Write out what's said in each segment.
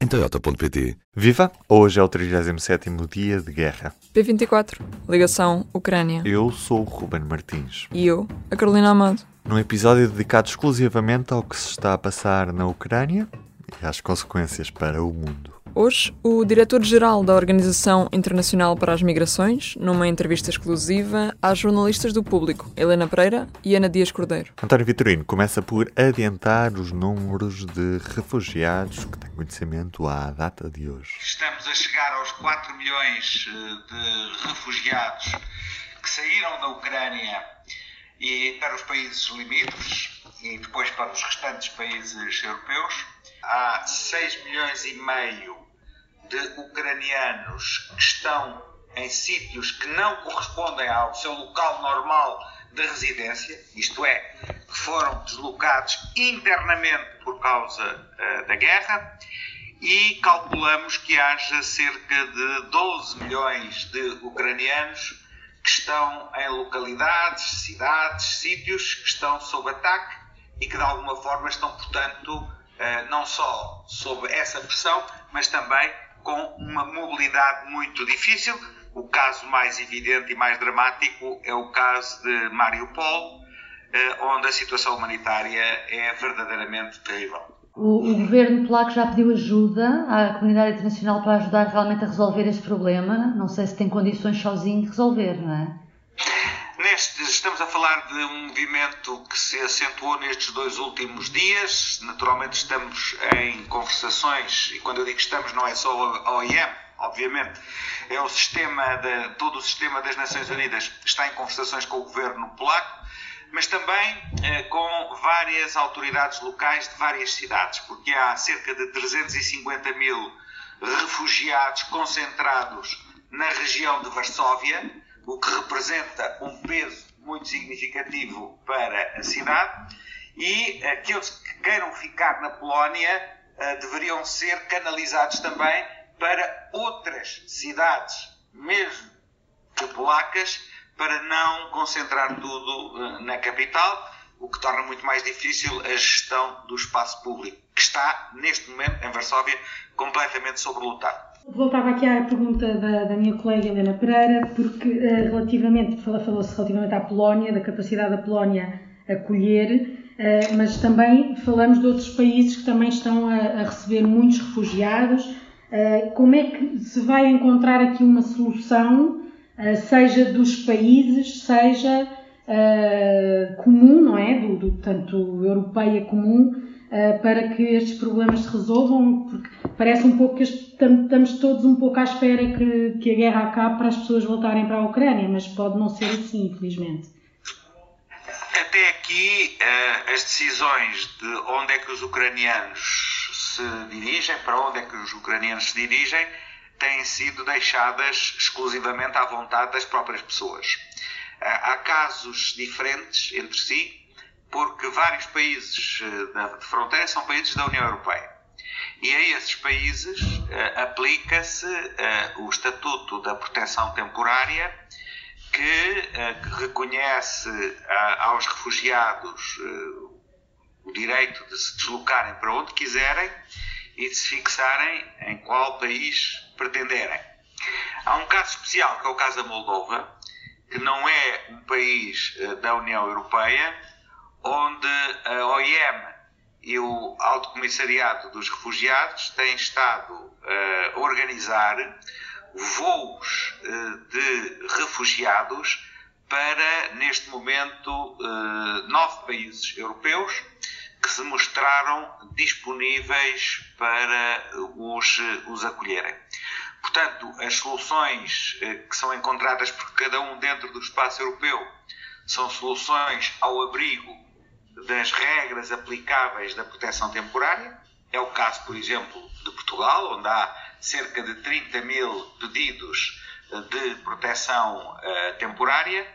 em toyota.pt. Viva! Hoje é o 37º dia de guerra. P24, ligação Ucrânia. Eu sou o Ruben Martins. E eu, a Carolina Amado. Num episódio dedicado exclusivamente ao que se está a passar na Ucrânia e às consequências para o mundo. Hoje, o diretor-geral da Organização Internacional para as Migrações, numa entrevista exclusiva às jornalistas do público, Helena Pereira e Ana Dias Cordeiro. António Vitorino começa por adiantar os números de refugiados que tem conhecimento à data de hoje. Estamos a chegar aos 4 milhões eh, de refugiados que saíram da Ucrânia e para os países limítrofes e depois para os restantes países europeus. Há 6 milhões e meio de ucranianos que estão em sítios que não correspondem ao seu local normal de residência, isto é, que foram deslocados internamente por causa uh, da guerra, e calculamos que haja cerca de 12 milhões de ucranianos que estão em localidades, cidades, sítios que estão sob ataque e que de alguma forma estão, portanto, uh, não só sob essa pressão, mas também com uma mobilidade muito difícil. O caso mais evidente e mais dramático é o caso de Mariupol, eh, onde a situação humanitária é verdadeiramente terrível. O, o, governo polaco já pediu ajuda à comunidade internacional para ajudar realmente a resolver este problema. Não sei se tem condições sozinho de resolver, não é? Neste, estamos a falar de um movimento que se acentuou nestes dois últimos dias. Naturalmente, estamos em conversações, e quando eu digo estamos, não é só a OIM, obviamente, é o sistema, de, todo o sistema das Nações Unidas está em conversações com o governo polaco, mas também eh, com várias autoridades locais de várias cidades, porque há cerca de 350 mil refugiados concentrados na região de Varsóvia o que representa um peso muito significativo para a cidade, e aqueles que queiram ficar na Polónia uh, deveriam ser canalizados também para outras cidades, mesmo que polacas, para não concentrar tudo uh, na capital, o que torna muito mais difícil a gestão do espaço público, que está, neste momento, em Varsóvia, completamente sobrelotado. Voltava aqui à pergunta da, da minha colega Helena Pereira, porque uh, relativamente, falou-se relativamente à Polónia, da capacidade da Polónia acolher, uh, mas também falamos de outros países que também estão a, a receber muitos refugiados. Uh, como é que se vai encontrar aqui uma solução, seja dos países, seja comum, não é? Do, do, tanto europeia comum, para que estes problemas se resolvam? Porque parece um pouco que estamos todos um pouco à espera que, que a guerra acabe para as pessoas voltarem para a Ucrânia, mas pode não ser assim, infelizmente. Até aqui, eh, as decisões de onde é que os ucranianos se dirigem, para onde é que os ucranianos se dirigem, têm sido deixadas exclusivamente à vontade das próprias pessoas. Eh, há casos diferentes entre si, porque vários países eh, de fronteira são países da União Europeia. E a esses países uh, aplica-se uh, o Estatuto da Proteção Temporária, que, uh, que reconhece aos refugiados o direito de se deslocarem para onde quiserem e de se fixarem em qual país pretenderem. Há um caso especial, que é o caso da Moldova, que não é um país da União Europeia, onde a OIM e o Alto Comissariado dos Refugiados tem estado uh, a organizar voos uh, de refugiados para, neste momento, uh, nove países europeus que se mostraram disponíveis para os, os acolherem. Portanto, as soluções que são encontradas por cada um dentro do espaço europeu são soluções ao abrigo das regras aplicáveis da proteção temporária. É o caso, por exemplo, de Portugal, onde há cerca de 30 mil pedidos de proteção uh, temporária.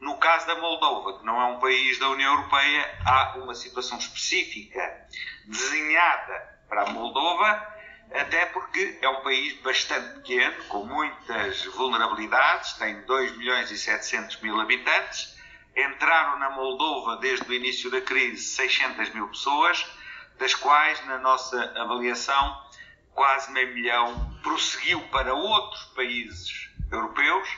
No caso da Moldova, que não é um país da União Europeia, há uma situação específica desenhada para a Moldova, até porque é um país bastante pequeno, com muitas vulnerabilidades, tem 2 milhões e 700 mil habitantes. Entraram na Moldova desde o início da crise 600 mil pessoas, das quais, na nossa avaliação, quase meio milhão prosseguiu para outros países europeus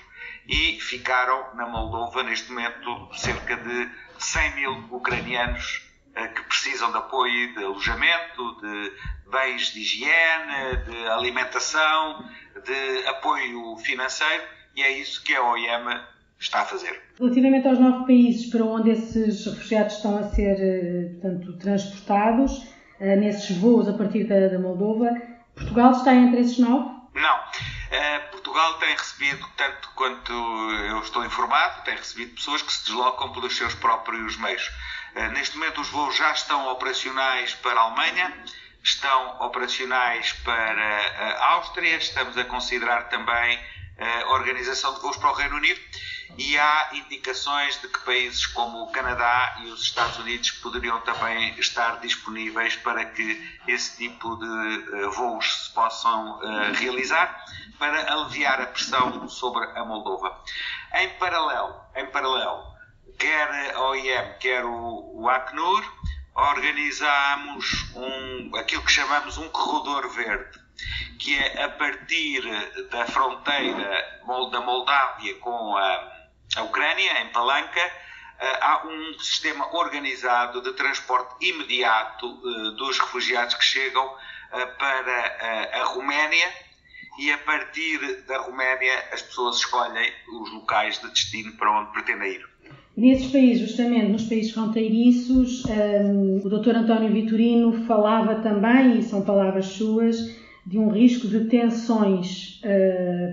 e ficaram na Moldova, neste momento, cerca de 100 mil ucranianos eh, que precisam de apoio de alojamento, de bens de higiene, de alimentação, de apoio financeiro e é isso que a OIM está a fazer. Relativamente aos nove países para onde esses refugiados estão a ser eh, portanto, transportados, eh, nesses voos a partir da, da Moldova, Portugal está entre esses nove? Não. Uh, Portugal tem recebido, tanto quanto eu estou informado, tem recebido pessoas que se deslocam pelos seus próprios meios. Uh, neste momento, os voos já estão operacionais para a Alemanha, estão operacionais para a Áustria, estamos a considerar também a organização de voos para o Reino Unido e há indicações de que países como o Canadá e os Estados Unidos poderiam também estar disponíveis para que esse tipo de uh, voos se possam uh, realizar para aliviar a pressão sobre a Moldova. Em paralelo, em paralelo quer a OIM, quer o, o Acnur, organizamos um, aquilo que chamamos um corredor verde, que é a partir da fronteira da Moldávia com a a Ucrânia, em Palanca, eh, há um sistema organizado de transporte imediato eh, dos refugiados que chegam eh, para a Roménia e a partir da Roménia as pessoas escolhem os locais de destino para onde pretendem ir. Nesses países, justamente nos países fronteiriços, um, o Dr. António Vitorino falava também, e são palavras suas, de um risco de tensões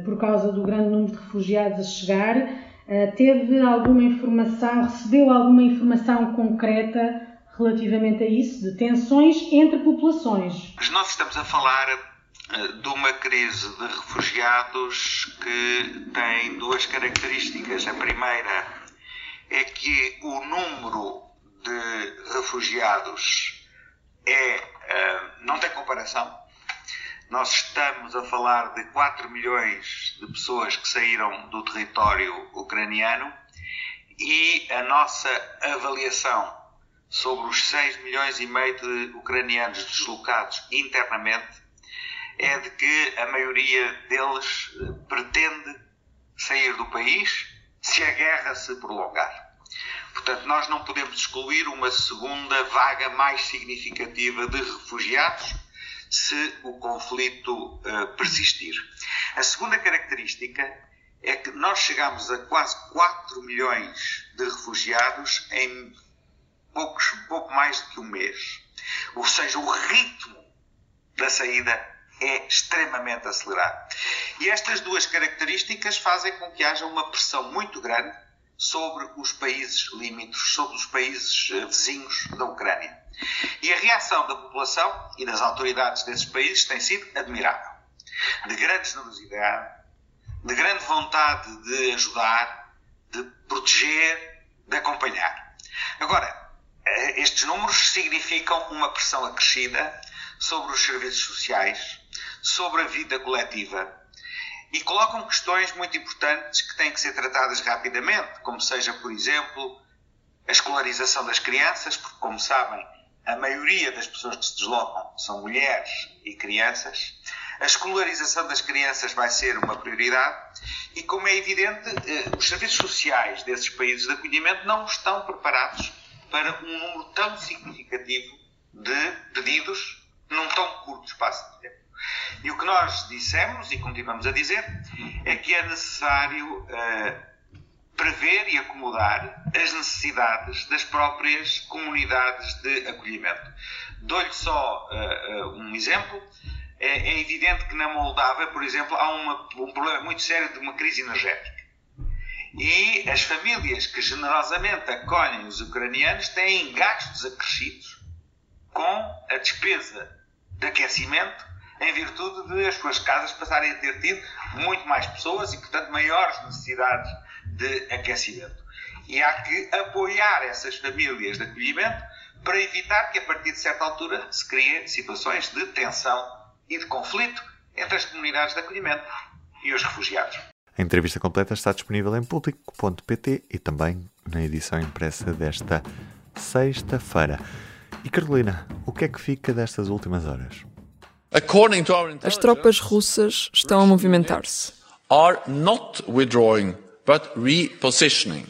por causa do grande número de refugiados a chegar teve alguma informação, recebeu alguma informação concreta relativamente a isso, de tensões entre populações? Nós estamos a falar eh, de uma crise de refugiados que tem duas características. A primeira é que o número de refugiados é, eh, não tem comparação nós estamos a falar de 4 milhões de pessoas que saíram do território ucraniano e a nossa avaliação sobre os 6 milhões e meio de ucranianos deslocados internamente é de que a maioria deles eh, pretende sair do país se a guerra se prolongar. Portanto, nós não podemos excluir uma segunda vaga mais significativa de refugiados se o conflito uh, persistir. A segunda característica é que nós chegamos a quase 4 milhões de refugiados em poucos, pouco mais do que um mês. Ou seja, o ritmo da saída é extremamente acelerado. E estas duas características fazem com que haja uma pressão muito grande sobre os países limítrofes, sobre os países eh, vizinhos da Ucrânia. Reação da população e das autoridades desses países tem sido admirável. De grande generosidade, de grande vontade de ajudar, de proteger, de acompanhar. Agora, eh, estes números significam uma pressão acrescida sobre os serviços sociais, sobre a vida coletiva e colocam questões muito importantes que têm que ser tratadas rapidamente, como seja, por exemplo, a escolarização das crianças, porque, como sabem, a maioria das pessoas que se deslocam são mulheres e crianças. A escolarização das crianças vai ser uma prioridade e, como é evidente, eh, os serviços sociais desses países de acolhimento não estão preparados para um número tão significativo de pedidos num tão curto espaço de tempo. E o que nós dissemos e continuamos a dizer é que é necessário uh, prever e acomodar as necessidades das próprias comunidades de acolhimento. Dou-lhe só uh, um exemplo. É, é, evidente que na Moldávia, por exemplo, há uma, um problema muito sério de uma crise energética. E as famílias que generosamente acolhem os ucranianos têm gastos acrescidos com a despesa de aquecimento em virtude de as suas casas passarem a ter tido muito mais pessoas e, portanto, maiores necessidades de aquecimento. E há que apoiar essas famílias de acolhimento para evitar que, a partir de certa altura, se criem situações de tensão e de conflito entre as comunidades de acolhimento e os refugiados. A entrevista completa está disponível em público.pt e também na edição impressa desta sexta-feira. E Carolina, o que é que fica destas últimas horas? As tropas russas estão a movimentar-se.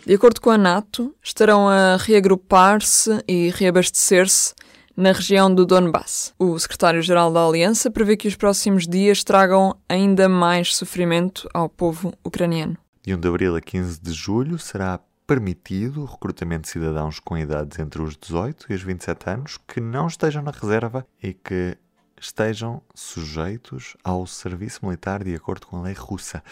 De acordo com a NATO, estarão a reagrupar-se e reabastecer-se na região do Donbass. O secretário-geral da Aliança prevê que os próximos dias tragam ainda mais sofrimento ao povo ucraniano. De 1 de abril a 15 de julho será permitido o recrutamento de cidadãos com idades entre os 18 e os 27 anos que não estejam na reserva e que estejam sujeitos ao serviço militar de acordo com a lei russa.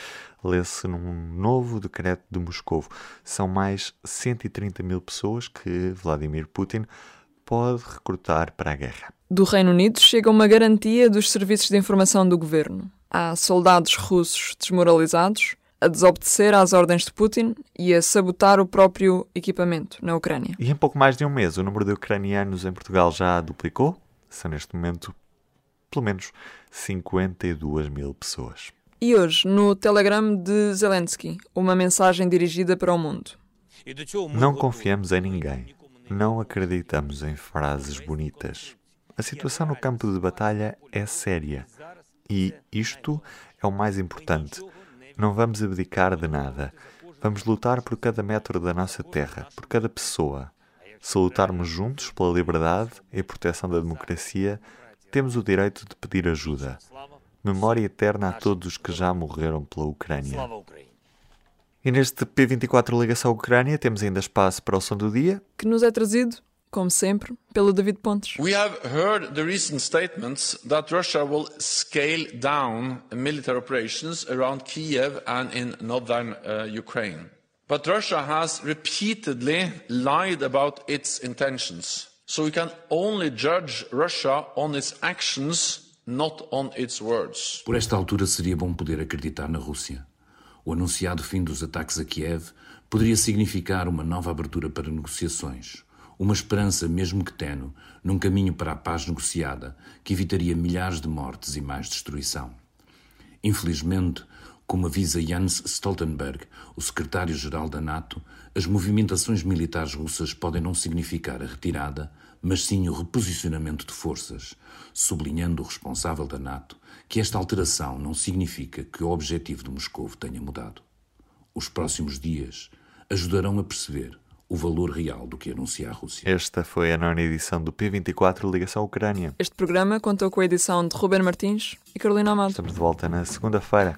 Lê-se num novo decreto de Moscou. São mais 130 mil pessoas que Vladimir Putin pode recrutar para a guerra. Do Reino Unido chega uma garantia dos serviços de informação do governo. Há soldados russos desmoralizados a desobedecer às ordens de Putin e a sabotar o próprio equipamento na Ucrânia. E em pouco mais de um mês, o número de ucranianos em Portugal já duplicou. São neste momento pelo menos 52 mil pessoas. E hoje, no Telegram de Zelensky, uma mensagem dirigida para o mundo. Não confiamos em ninguém. Não acreditamos em frases bonitas. A situação no campo de batalha é séria. E isto é o mais importante. Não vamos abdicar de nada. Vamos lutar por cada metro da nossa terra, por cada pessoa. Se lutarmos juntos pela liberdade e proteção da democracia, temos o direito de pedir ajuda. Memória eterna a todos os que já morreram pela Ucrânia. E neste P24 Ligação Ucrânia temos ainda espaço para o som do dia. Que nos é trazido, como sempre, pelo David Pontes. We have heard the recent statements that Russia will scale down military operations around Kiev and in northern uh, Ukraine. But Russia has repeatedly lied about its intentions. So we can only judge Russia on its actions, not on its words. Por esta altura seria bom poder acreditar na Rússia. O anunciado fim dos ataques a Kiev poderia significar uma nova abertura para negociações, uma esperança, mesmo que tenue, num caminho para a paz negociada que evitaria milhares de mortes e mais destruição. Infelizmente, como avisa Jens Stoltenberg, o secretário-geral da NATO, as movimentações militares russas podem não significar a retirada, mas sim o reposicionamento de forças, sublinhando o responsável da NATO que esta alteração não significa que o objetivo de Moscou tenha mudado. Os próximos dias ajudarão a perceber o valor real do que anuncia a Rússia. Esta foi a nona edição do P24 Ligação Ucrânia. Este programa contou com a edição de Ruben Martins e Carolina Amado. Estamos de volta na segunda-feira.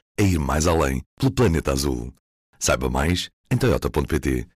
é ir mais além pelo planeta azul. Saiba mais em toyota.pt